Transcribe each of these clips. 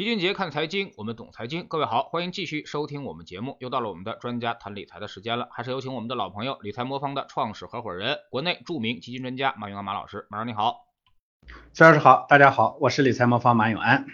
齐俊杰看财经，我们懂财经。各位好，欢迎继续收听我们节目。又到了我们的专家谈理财的时间了，还是有请我们的老朋友理财魔方的创始合伙人，国内著名基金专家马永安马老师。马上你好，崔老师好，大家好，我是理财魔方马永安。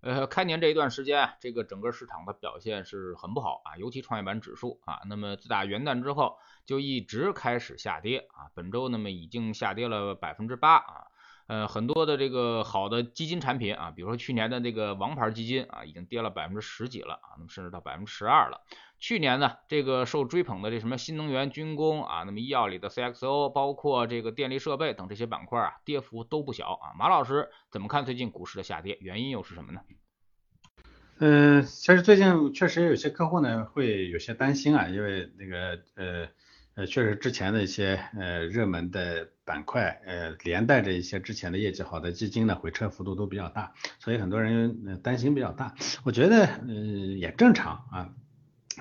呃，开年这一段时间啊，这个整个市场的表现是很不好啊，尤其创业板指数啊，那么自打元旦之后就一直开始下跌啊，本周那么已经下跌了百分之八啊。呃，很多的这个好的基金产品啊，比如说去年的这个王牌基金啊，已经跌了百分之十几了啊，那么甚至到百分之十二了。去年呢，这个受追捧的这什么新能源、军工啊，那么医药里的 CXO，包括这个电力设备等这些板块啊，跌幅都不小啊。马老师怎么看最近股市的下跌？原因又是什么呢？嗯，其实最近确实有些客户呢会有些担心啊，因为那个呃。呃，确实之前的一些呃热门的板块，呃连带着一些之前的业绩好的基金呢，回撤幅度都比较大，所以很多人担心比较大。我觉得呃也正常啊，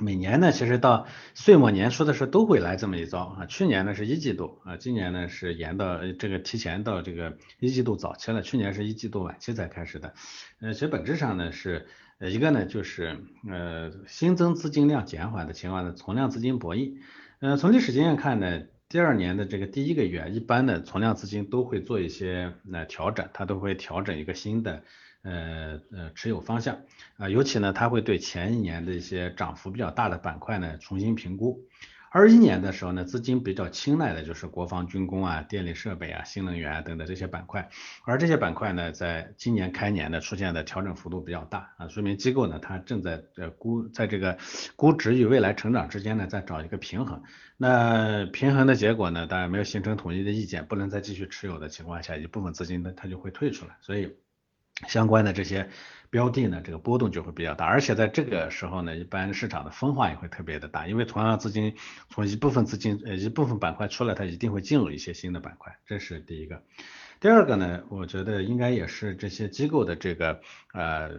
每年呢其实到岁末年初的时候都会来这么一遭啊。去年呢是一季度啊，今年呢是延到这个提前到这个一季度早期了，去年是一季度晚期才开始的。呃，其实本质上呢是一个呢就是呃新增资金量减缓的情况呢，存量资金博弈。嗯，从历史经验看呢，第二年的这个第一个月，一般的存量资金都会做一些呃调整，它都会调整一个新的呃呃持有方向啊，尤其呢，它会对前一年的一些涨幅比较大的板块呢重新评估。二一年的时候呢，资金比较青睐的就是国防军工啊、电力设备啊、新能源啊等等这些板块，而这些板块呢，在今年开年呢出现的调整幅度比较大啊，说明机构呢它正在呃估在这个估值与未来成长之间呢在找一个平衡，那平衡的结果呢，当然没有形成统一的意见，不能再继续持有的情况下，一部分资金呢它就会退出来，所以相关的这些。标的呢，这个波动就会比较大，而且在这个时候呢，一般市场的分化也会特别的大，因为同样资金从一部分资金呃一部分板块出来，它一定会进入一些新的板块，这是第一个。第二个呢，我觉得应该也是这些机构的这个呃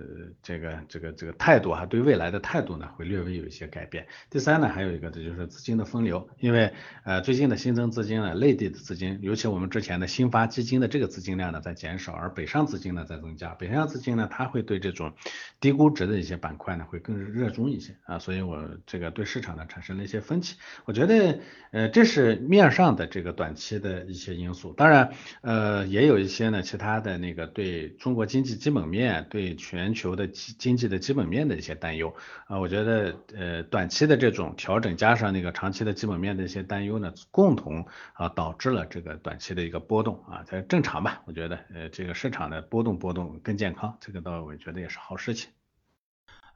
这个这个这个态度哈，对未来的态度呢会略微有一些改变。第三呢，还有一个这就是资金的分流，因为呃最近的新增资金呢，内地的资金，尤其我们之前的新发基金的这个资金量呢在减少，而北上资金呢在增加。北上资金呢，它会对这种低估值的一些板块呢会更热衷一些啊，所以我这个对市场呢产生了一些分歧。我觉得呃这是面上的这个短期的一些因素，当然呃。也有一些呢，其他的那个对中国经济基本面、对全球的经经济的基本面的一些担忧啊，我觉得呃短期的这种调整加上那个长期的基本面的一些担忧呢，共同啊导致了这个短期的一个波动啊，才正常吧？我觉得呃这个市场的波动波动更健康，这个倒我觉得也是好事情。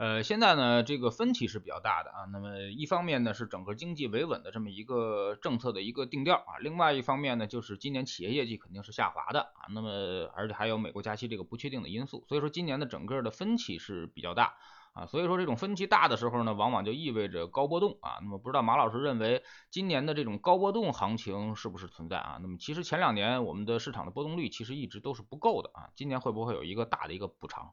呃，现在呢，这个分歧是比较大的啊。那么一方面呢，是整个经济维稳的这么一个政策的一个定调啊。另外一方面呢，就是今年企业业绩肯定是下滑的啊。那么而且还有美国加息这个不确定的因素，所以说今年的整个的分歧是比较大啊。所以说这种分歧大的时候呢，往往就意味着高波动啊。那么不知道马老师认为今年的这种高波动行情是不是存在啊？那么其实前两年我们的市场的波动率其实一直都是不够的啊。今年会不会有一个大的一个补偿？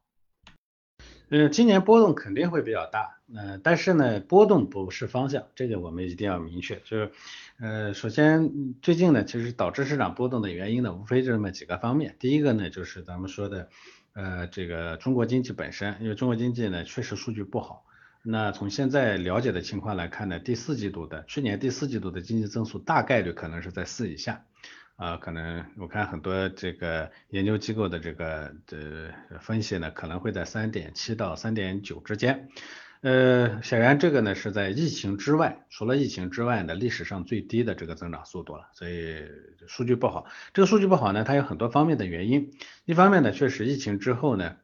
嗯，今年波动肯定会比较大，呃，但是呢，波动不是方向，这个我们一定要明确。就是，呃，首先最近呢，其实导致市场波动的原因呢，无非就这么几个方面。第一个呢，就是咱们说的，呃，这个中国经济本身，因为中国经济呢确实数据不好。那从现在了解的情况来看呢，第四季度的去年第四季度的经济增速大概率可能是在四以下。啊，可能我看很多这个研究机构的这个的分析呢，可能会在三点七到三点九之间。呃，显然这个呢是在疫情之外，除了疫情之外呢，历史上最低的这个增长速度了。所以数据不好，这个数据不好呢，它有很多方面的原因。一方面呢，确实疫情之后呢，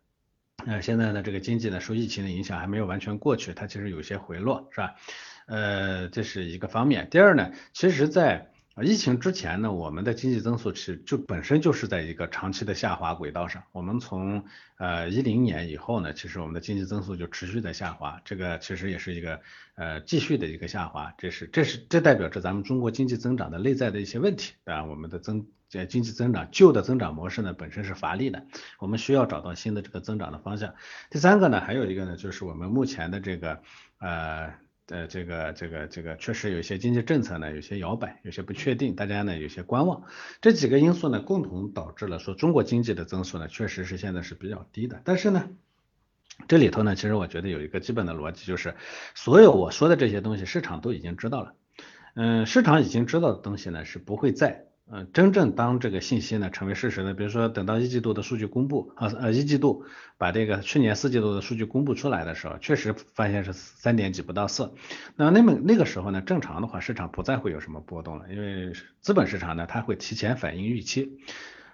呃，现在呢这个经济呢受疫情的影响还没有完全过去，它其实有些回落，是吧？呃，这是一个方面。第二呢，其实在啊，疫情之前呢，我们的经济增速是就本身就是在一个长期的下滑轨道上。我们从呃一零年以后呢，其实我们的经济增速就持续在下滑，这个其实也是一个呃继续的一个下滑。这是这是这代表着咱们中国经济增长的内在的一些问题啊。我们的增呃经济增长旧的增长模式呢本身是乏力的，我们需要找到新的这个增长的方向。第三个呢，还有一个呢，就是我们目前的这个呃。呃，这个这个这个确实有些经济政策呢，有些摇摆，有些不确定，大家呢有些观望，这几个因素呢，共同导致了说中国经济的增速呢，确实是现在是比较低的。但是呢，这里头呢，其实我觉得有一个基本的逻辑，就是所有我说的这些东西，市场都已经知道了。嗯，市场已经知道的东西呢，是不会在。嗯，真正当这个信息呢成为事实呢，比如说等到一季度的数据公布，啊呃一季度把这个去年四季度的数据公布出来的时候，确实发现是三点几不到四，那那么那个时候呢，正常的话市场不再会有什么波动了，因为资本市场呢它会提前反映预期，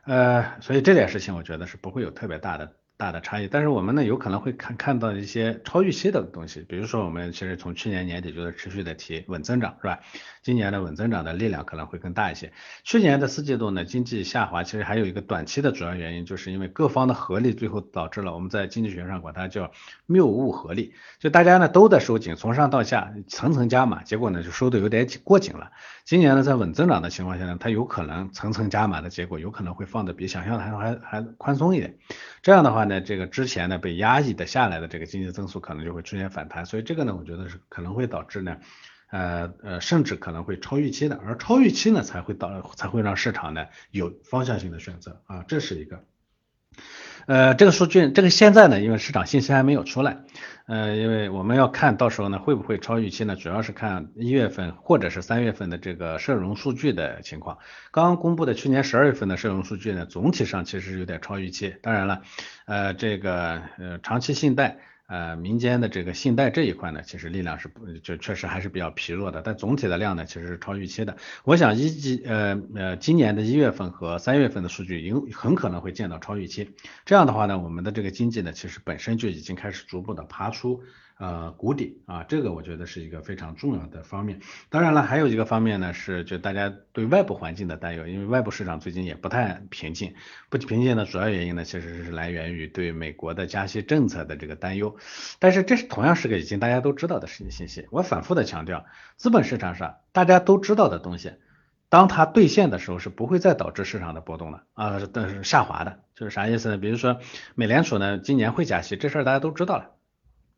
呃，所以这点事情我觉得是不会有特别大的。大的差异，但是我们呢有可能会看看到一些超预期的东西，比如说我们其实从去年年底就在持续的提稳增长，是吧？今年的稳增长的力量可能会更大一些。去年的四季度呢经济下滑，其实还有一个短期的主要原因，就是因为各方的合力，最后导致了我们在经济学上管它叫谬误合力，就大家呢都在收紧，从上到下层层加码，结果呢就收的有点紧过紧了。今年呢在稳增长的情况下呢，它有可能层层加码的结果，有可能会放的比想象的还还还宽松一点，这样的话。那这个之前呢被压抑的下来的这个经济增速可能就会出现反弹，所以这个呢我觉得是可能会导致呢，呃呃甚至可能会超预期的，而超预期呢才会导才会让市场呢有方向性的选择啊，这是一个。呃，这个数据，这个现在呢，因为市场信息还没有出来，呃，因为我们要看到时候呢会不会超预期呢，主要是看一月份或者是三月份的这个社融数据的情况。刚刚公布的去年十二月份的社融数据呢，总体上其实有点超预期。当然了，呃，这个呃长期信贷。呃，民间的这个信贷这一块呢，其实力量是不就确实还是比较疲弱的，但总体的量呢，其实是超预期的。我想一季呃呃今年的一月份和三月份的数据有很可能会见到超预期。这样的话呢，我们的这个经济呢，其实本身就已经开始逐步的爬出。呃，谷底啊，这个我觉得是一个非常重要的方面。当然了，还有一个方面呢，是就大家对外部环境的担忧，因为外部市场最近也不太平静。不平静的主要原因呢，其实是来源于对美国的加息政策的这个担忧。但是这是同样是个已经大家都知道的事情信息。我反复的强调，资本市场上大家都知道的东西，当它兑现的时候，是不会再导致市场的波动了啊，但是下滑的。就是啥意思呢？比如说美联储呢，今年会加息，这事儿大家都知道了。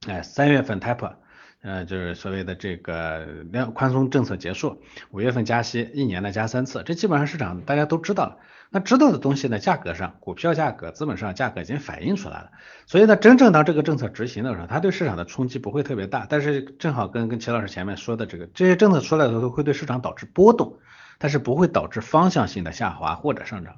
哎，三月份 taper，呃，就是所谓的这个量宽松政策结束，五月份加息，一年呢加三次，这基本上市场大家都知道了。那知道的东西呢，价格上，股票价格、资本上价格已经反映出来了。所以呢，真正当这个政策执行的时候，它对市场的冲击不会特别大。但是正好跟跟齐老师前面说的这个，这些政策出来的时候会对市场导致波动，但是不会导致方向性的下滑或者上涨。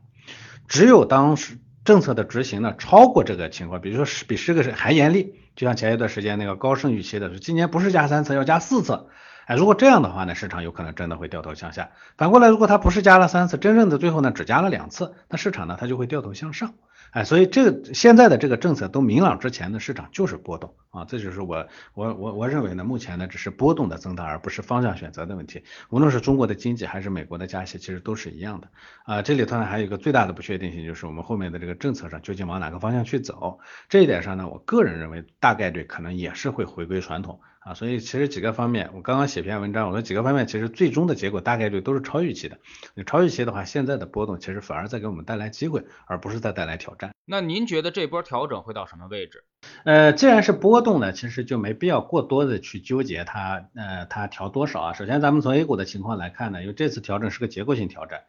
只有当时。政策的执行呢，超过这个情况，比如说十比十个是还严厉，就像前一段时间那个高盛预期的，是今年不是加三次，要加四次，哎，如果这样的话呢，市场有可能真的会掉头向下。反过来，如果它不是加了三次，真正的最后呢只加了两次，那市场呢它就会掉头向上。哎，所以这个现在的这个政策都明朗之前的市场就是波动啊，这就是我我我我认为呢，目前呢只是波动的增大，而不是方向选择的问题。无论是中国的经济还是美国的加息，其实都是一样的啊。这里头呢还有一个最大的不确定性，就是我们后面的这个政策上究竟往哪个方向去走。这一点上呢，我个人认为大概率可能也是会回归传统。啊，所以其实几个方面，我刚刚写篇文章，我说几个方面其实最终的结果大概率都是超预期的。你超预期的话，现在的波动其实反而在给我们带来机会，而不是在带来挑战。那您觉得这波调整会到什么位置？呃，既然是波动呢，其实就没必要过多的去纠结它，呃，它调多少啊？首先咱们从 A 股的情况来看呢，因为这次调整是个结构性调整，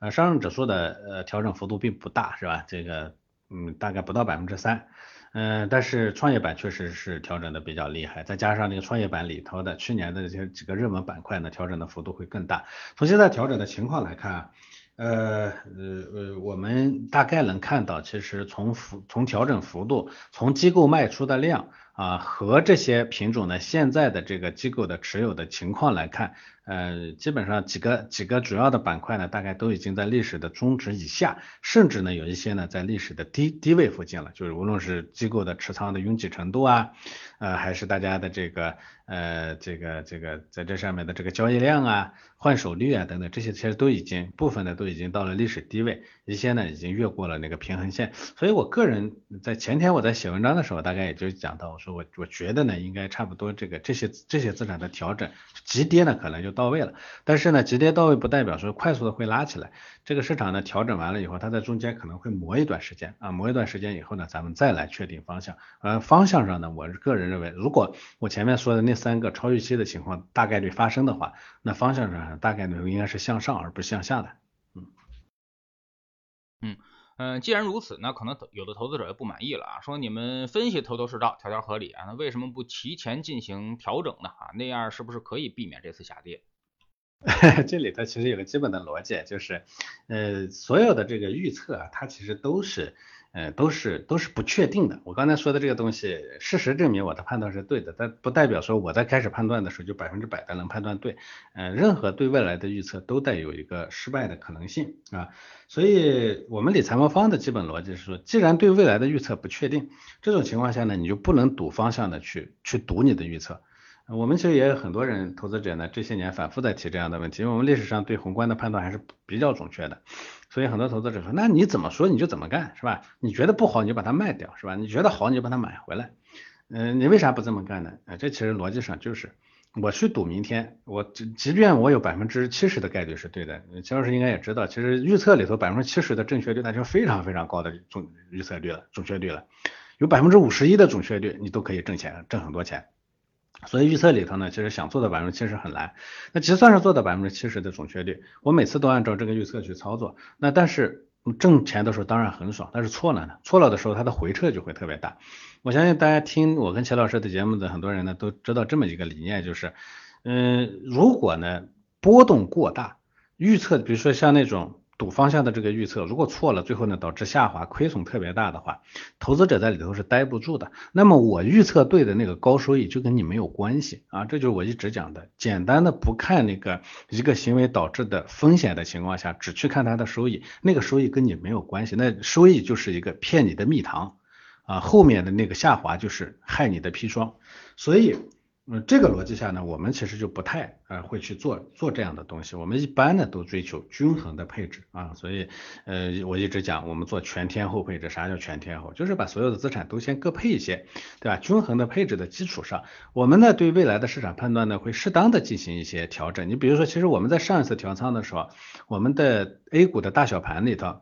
呃，上证指数的呃调整幅度并不大，是吧？这个嗯，大概不到百分之三。嗯，但是创业板确实是调整的比较厉害，再加上那个创业板里头的去年的这些几个热门板块呢，调整的幅度会更大。从现在调整的情况来看，呃呃呃，我们大概能看到，其实从幅从调整幅度，从机构卖出的量啊和这些品种呢现在的这个机构的持有的情况来看。呃，基本上几个几个主要的板块呢，大概都已经在历史的中值以下，甚至呢有一些呢在历史的低低位附近了。就是无论是机构的持仓的拥挤程度啊，呃，还是大家的这个呃这个这个在这上面的这个交易量啊、换手率啊等等，这些其实都已经部分的都已经到了历史低位，一些呢已经越过了那个平衡线。所以我个人在前天我在写文章的时候，大概也就讲到，我说我我觉得呢应该差不多这个这些这些资产的调整急跌呢可能就。到位了，但是呢，急跌到位不代表说快速的会拉起来。这个市场呢调整完了以后，它在中间可能会磨一段时间啊，磨一段时间以后呢，咱们再来确定方向。呃，方向上呢，我个人认为，如果我前面说的那三个超预期的情况大概率发生的话，那方向上大概率应该是向上而不是向下的。嗯。嗯。嗯，既然如此，那可能有的投资者就不满意了啊，说你们分析头头是道，条条合理啊，那为什么不提前进行调整呢？啊，那样是不是可以避免这次下跌？这里头其实有个基本的逻辑，就是，呃，所有的这个预测啊，它其实都是。呃，都是都是不确定的。我刚才说的这个东西，事实证明我的判断是对的，但不代表说我在开始判断的时候就百分之百的能判断对。呃，任何对未来的预测都带有一个失败的可能性啊。所以，我们理财魔方的基本逻辑是说，既然对未来的预测不确定，这种情况下呢，你就不能赌方向的去去赌你的预测。我们其实也有很多人投资者呢，这些年反复在提这样的问题，因为我们历史上对宏观的判断还是比较准确的，所以很多投资者说，那你怎么说你就怎么干，是吧？你觉得不好你就把它卖掉，是吧？你觉得好你就把它买回来，嗯，你为啥不这么干呢？啊，这其实逻辑上就是，我去赌明天，我即便我有百分之七十的概率是对的，齐老师应该也知道，其实预测里头百分之七十的正确率那就非常非常高的准预测率了，准确率了，有百分之五十一的准确率你都可以挣钱，挣很多钱。所以预测里头呢，其实想做到百分之七十很难。那就算是做到百分之七十的准确率，我每次都按照这个预测去操作，那但是挣钱的时候当然很爽，但是错了呢？错了的时候它的回撤就会特别大。我相信大家听我跟钱老师的节目的很多人呢，都知道这么一个理念，就是，嗯，如果呢波动过大，预测比如说像那种。赌方向的这个预测，如果错了，最后呢导致下滑，亏损特别大的话，投资者在里头是待不住的。那么我预测对的那个高收益就跟你没有关系啊，这就是我一直讲的，简单的不看那个一个行为导致的风险的情况下，只去看它的收益，那个收益跟你没有关系，那收益就是一个骗你的蜜糖啊，后面的那个下滑就是害你的砒霜，所以。嗯，这个逻辑下呢，我们其实就不太呃会去做做这样的东西。我们一般呢都追求均衡的配置啊，所以呃我一直讲我们做全天候配置。啥叫全天候？就是把所有的资产都先各配一些，对吧？均衡的配置的基础上，我们呢对未来的市场判断呢会适当的进行一些调整。你比如说，其实我们在上一次调仓的时候，我们的 A 股的大小盘里头，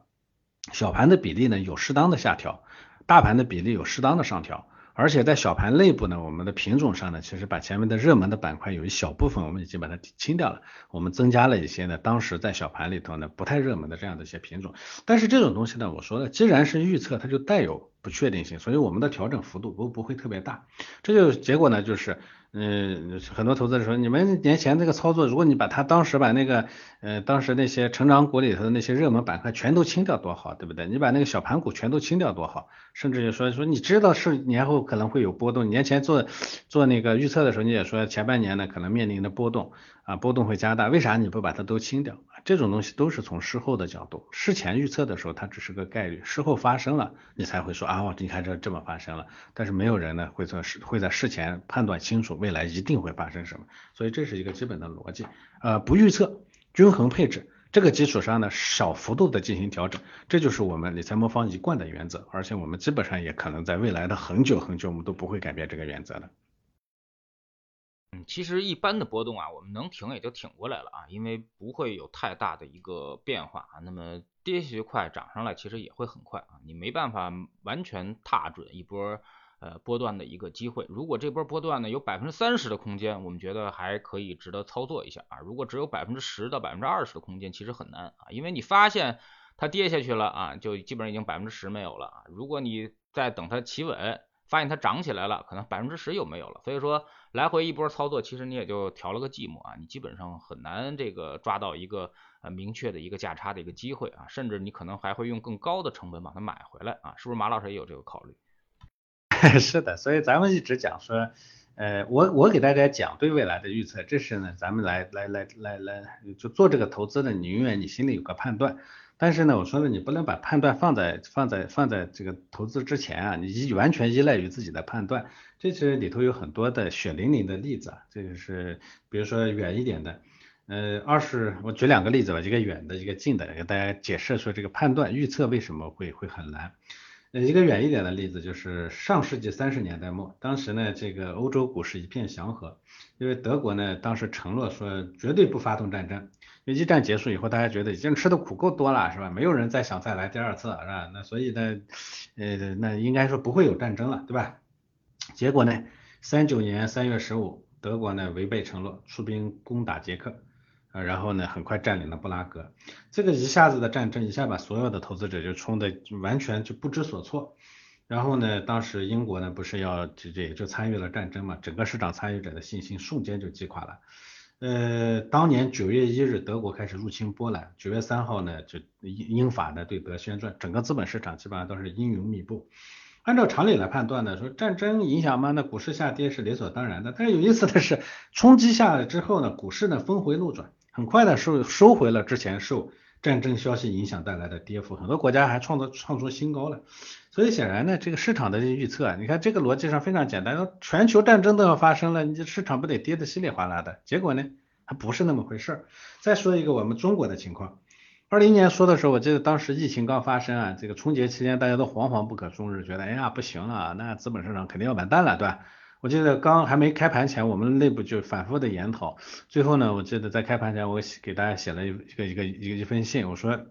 小盘的比例呢有适当的下调，大盘的比例有适当的上调。而且在小盘内部呢，我们的品种上呢，其实把前面的热门的板块有一小部分我们已经把它清掉了，我们增加了一些呢，当时在小盘里头呢不太热门的这样的一些品种。但是这种东西呢，我说了，既然是预测，它就带有不确定性，所以我们的调整幅度不不会特别大。这就结果呢，就是。嗯，很多投资者说，你们年前这个操作，如果你把它当时把那个，呃，当时那些成长股里头的那些热门板块全都清掉多好，对不对？你把那个小盘股全都清掉多好，甚至于说说你知道是年后可能会有波动，年前做做那个预测的时候，你也说前半年呢可能面临的波动啊，波动会加大，为啥你不把它都清掉？这种东西都是从事后的角度，事前预测的时候它只是个概率，事后发生了你才会说啊，你看这这么发生了，但是没有人呢会做事会在事前判断清楚未来一定会发生什么，所以这是一个基本的逻辑，呃，不预测，均衡配置，这个基础上呢小幅度的进行调整，这就是我们理财魔方一贯的原则，而且我们基本上也可能在未来的很久很久我们都不会改变这个原则的。其实一般的波动啊，我们能挺也就挺过来了啊，因为不会有太大的一个变化啊。那么跌下去快，涨上来其实也会很快啊，你没办法完全踏准一波呃波段的一个机会。如果这波波段呢有百分之三十的空间，我们觉得还可以值得操作一下啊。如果只有百分之十到百分之二十的空间，其实很难啊，因为你发现它跌下去了啊，就基本上已经百分之十没有了啊。如果你再等它企稳。发现它涨起来了，可能百分之十有没有了，所以说来回一波操作，其实你也就调了个寂寞啊，你基本上很难这个抓到一个呃明确的一个价差的一个机会啊，甚至你可能还会用更高的成本把它买回来啊，是不是马老师也有这个考虑？是的，所以咱们一直讲说，呃，我我给大家讲对未来的预测，这是呢咱们来来来来来就做这个投资的，你永远你心里有个判断。但是呢，我说呢，你不能把判断放在放在放在这个投资之前啊，你完全依赖于自己的判断，这是里头有很多的血淋淋的例子啊，这个是比如说远一点的，呃，二是我举两个例子吧，一个远的，一个近的，给大家解释说这个判断预测为什么会会很难。呃，一个远一点的例子就是上世纪三十年代末，当时呢，这个欧洲股市一片祥和，因为德国呢当时承诺说绝对不发动战争。一战结束以后，大家觉得已经吃的苦够多了，是吧？没有人再想再来第二次，是吧？那所以呢，呃，那应该说不会有战争了，对吧？结果呢，三九年三月十五，德国呢违背承诺，出兵攻打捷克，呃，然后呢，很快占领了布拉格。这个一下子的战争，一下把所有的投资者就冲的完全就不知所措。然后呢，当时英国呢不是要这这也就参与了战争嘛，整个市场参与者的信心瞬间就击垮了。呃，当年九月一日，德国开始入侵波兰，九月三号呢，就英英法呢对德宣战，整个资本市场基本上都是阴云密布。按照常理来判断呢，说战争影响嘛，那股市下跌是理所当然的。但是有意思的是，冲击下来之后呢，股市呢峰回路转，很快的收收回了之前受战争消息影响带来的跌幅，很多国家还创造创出新高了。所以显然呢，这个市场的预测，你看这个逻辑上非常简单，全球战争都要发生了，你这市场不得跌得稀里哗啦的？结果呢，还不是那么回事儿。再说一个我们中国的情况，二零年说的时候，我记得当时疫情刚发生啊，这个春节期间大家都惶惶不可终日，觉得哎呀不行了，那资本市场肯定要完蛋了，对吧？我记得刚还没开盘前，我们内部就反复的研讨，最后呢，我记得在开盘前我给大家写了一个一个一个一封信，我说。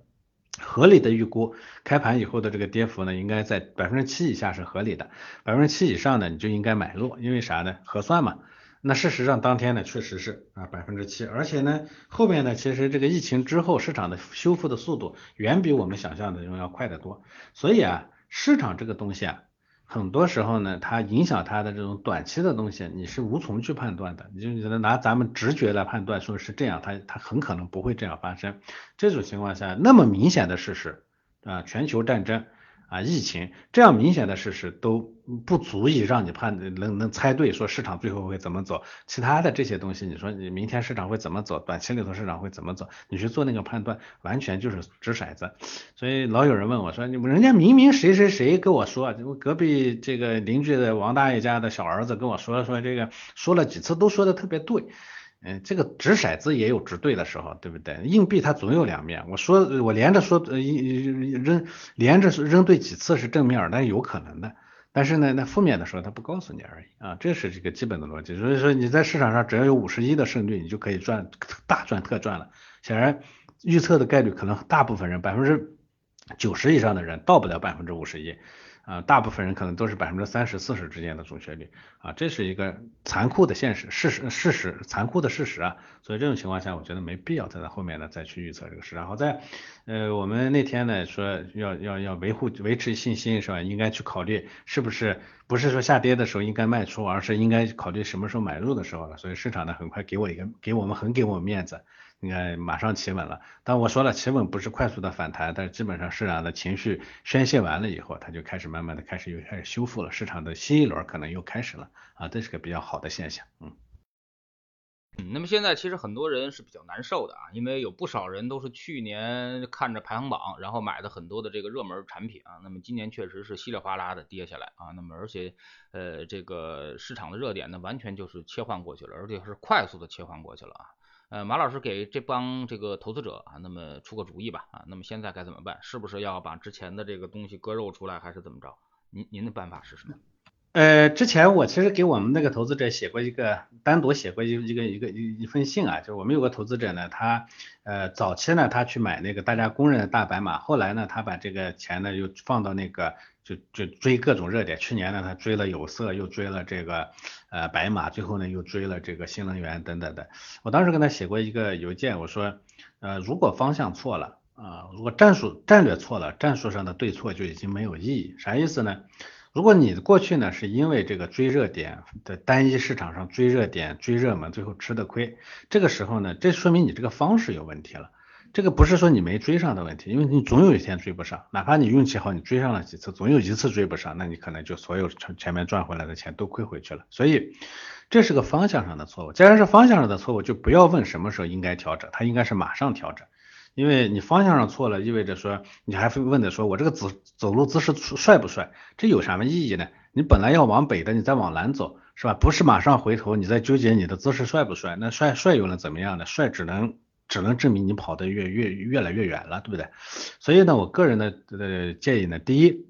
合理的预估，开盘以后的这个跌幅呢，应该在百分之七以下是合理的，百分之七以上呢，你就应该买入，因为啥呢？核算嘛。那事实上当天呢，确实是啊百分之七，而且呢，后面呢，其实这个疫情之后市场的修复的速度远比我们想象的要快得多。所以啊，市场这个东西啊。很多时候呢，它影响它的这种短期的东西，你是无从去判断的。你就只能拿咱们直觉来判断，说是这样，它它很可能不会这样发生。这种情况下，那么明显的事实啊，全球战争。啊，疫情这样明显的事实都不足以让你判能能猜对说市场最后会怎么走。其他的这些东西，你说你明天市场会怎么走，短期里头市场会怎么走，你去做那个判断，完全就是掷骰子。所以老有人问我说，你们人家明明谁谁谁跟我说，隔壁这个邻居的王大爷家的小儿子跟我说说这个说了几次都说的特别对。嗯，这个掷骰子也有掷对的时候，对不对？硬币它总有两面。我说我连着说呃扔连着扔对几次是正面，那有可能的。但是呢，那负面的时候他不告诉你而已啊，这是这个基本的逻辑。所以说你在市场上只要有五十一的胜率，你就可以赚大赚特赚了。显然预测的概率可能大部分人百分之九十以上的人到不了百分之五十一。啊，大部分人可能都是百分之三十、四十之间的准确率啊，这是一个残酷的现实事实事实残酷的事实啊，所以这种情况下，我觉得没必要再在后面呢再去预测这个事。然后在呃，我们那天呢说要要要维护维持信心是吧？应该去考虑是不是不是说下跌的时候应该卖出，而是应该考虑什么时候买入的时候了。所以市场呢很快给我一个给我们很给我们面子。你看，马上企稳了。但我说了，企稳不是快速的反弹，但是基本上市场的情绪宣泄完了以后，它就开始慢慢的开始又开始修复了，市场的新一轮可能又开始了啊，这是个比较好的现象。嗯，嗯，那么现在其实很多人是比较难受的啊，因为有不少人都是去年看着排行榜，然后买的很多的这个热门产品啊，那么今年确实是稀里哗啦的跌下来啊，那么而且呃这个市场的热点呢，完全就是切换过去了，而且是快速的切换过去了啊。呃，马老师给这帮这个投资者啊，那么出个主意吧啊，那么现在该怎么办？是不是要把之前的这个东西割肉出来，还是怎么着？您您的办法是什么？呃，之前我其实给我们那个投资者写过一个单独写过一一个一个一一封信啊，就是我们有个投资者呢，他呃早期呢他去买那个大家公认的大白马，后来呢他把这个钱呢又放到那个。就就追各种热点，去年呢他追了有色，又追了这个呃白马，最后呢又追了这个新能源等等的。我当时跟他写过一个邮件，我说呃如果方向错了啊，如果战术战略错了，战术上的对错就已经没有意义。啥意思呢？如果你过去呢是因为这个追热点的单一市场上追热点追热门，最后吃的亏，这个时候呢，这说明你这个方式有问题了。这个不是说你没追上的问题，因为你总有一天追不上，哪怕你运气好，你追上了几次，总有一次追不上，那你可能就所有前前面赚回来的钱都亏回去了。所以这是个方向上的错误。既然是方向上的错误，就不要问什么时候应该调整，它应该是马上调整。因为你方向上错了，意味着说你还会问的说，我这个走走路姿势帅不帅？这有什么意义呢？你本来要往北的，你再往南走，是吧？不是马上回头，你在纠结你的姿势帅不帅？那帅帅又能怎么样呢？帅只能。只能证明你跑得越越越来越远了，对不对？所以呢，我个人的呃建议呢，第一，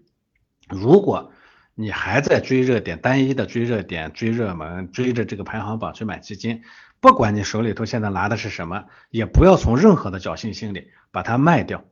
如果你还在追热点，单一的追热点、追热门、追着这个排行榜去买基金，不管你手里头现在拿的是什么，也不要从任何的侥幸心理把它卖掉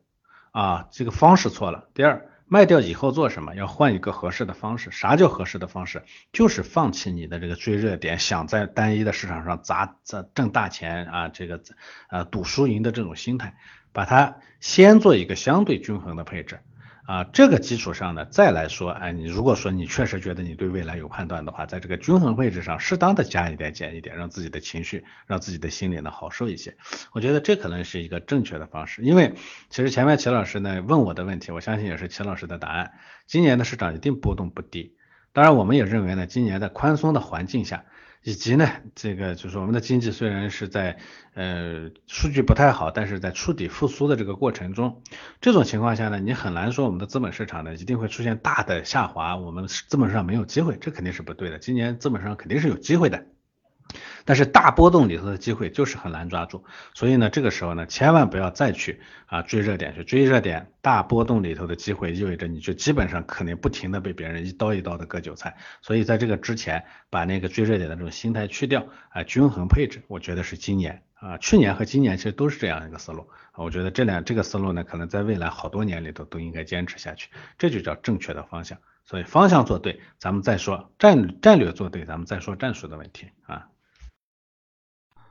啊，这个方式错了。第二，卖掉以后做什么？要换一个合适的方式。啥叫合适的方式？就是放弃你的这个追热点，想在单一的市场上砸砸挣大钱啊，这个呃赌输赢的这种心态，把它先做一个相对均衡的配置。啊，这个基础上呢，再来说，哎，你如果说你确实觉得你对未来有判断的话，在这个均衡位置上适当的加一点减一点，让自己的情绪，让自己的心里呢好受一些。我觉得这可能是一个正确的方式，因为其实前面齐老师呢问我的问题，我相信也是齐老师的答案。今年的市场一定波动不低，当然我们也认为呢，今年在宽松的环境下。以及呢，这个就是我们的经济虽然是在呃数据不太好，但是在触底复苏的这个过程中，这种情况下呢，你很难说我们的资本市场呢一定会出现大的下滑，我们资本上没有机会，这肯定是不对的。今年资本上肯定是有机会的。但是大波动里头的机会就是很难抓住，所以呢，这个时候呢，千万不要再去啊追热点去追热点。大波动里头的机会意味着你就基本上可能不停的被别人一刀一刀的割韭菜。所以在这个之前，把那个追热点的这种心态去掉啊，均衡配置，我觉得是今年啊，去年和今年其实都是这样一个思路。我觉得这两这个思路呢，可能在未来好多年里头都应该坚持下去，这就叫正确的方向。所以方向做对，咱们再说战战略做对，咱们再说战术的问题啊。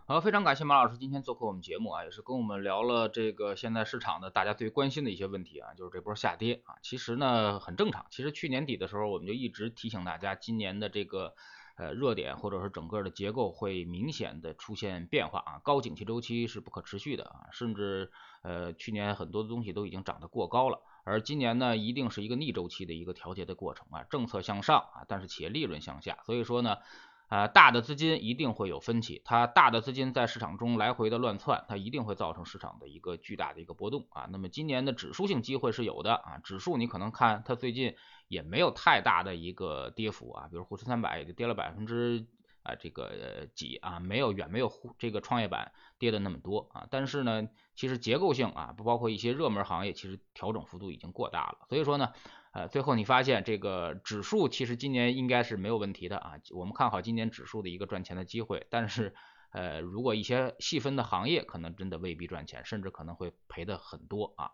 好，非常感谢马老师今天做客我们节目啊，也是跟我们聊了这个现在市场的大家最关心的一些问题啊，就是这波下跌啊，其实呢很正常。其实去年底的时候，我们就一直提醒大家，今年的这个呃热点或者是整个的结构会明显的出现变化啊，高景气周期是不可持续的啊，甚至呃去年很多的东西都已经涨得过高了，而今年呢一定是一个逆周期的一个调节的过程啊，政策向上啊，但是企业利润向下，所以说呢。啊，大的资金一定会有分歧，它大的资金在市场中来回的乱窜，它一定会造成市场的一个巨大的一个波动啊。那么今年的指数性机会是有的啊，指数你可能看它最近也没有太大的一个跌幅啊，比如沪深三百也就跌了百分之啊这个几啊，没有远没有这个创业板跌的那么多啊。但是呢，其实结构性啊，不包括一些热门行业，其实调整幅度已经过大了，所以说呢。呃，最后你发现这个指数其实今年应该是没有问题的啊，我们看好今年指数的一个赚钱的机会。但是，呃，如果一些细分的行业可能真的未必赚钱，甚至可能会赔的很多啊。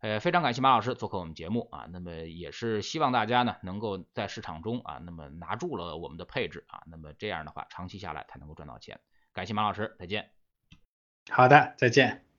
呃，非常感谢马老师做客我们节目啊，那么也是希望大家呢能够在市场中啊，那么拿住了我们的配置啊，那么这样的话长期下来才能够赚到钱。感谢马老师，再见。好的，再见。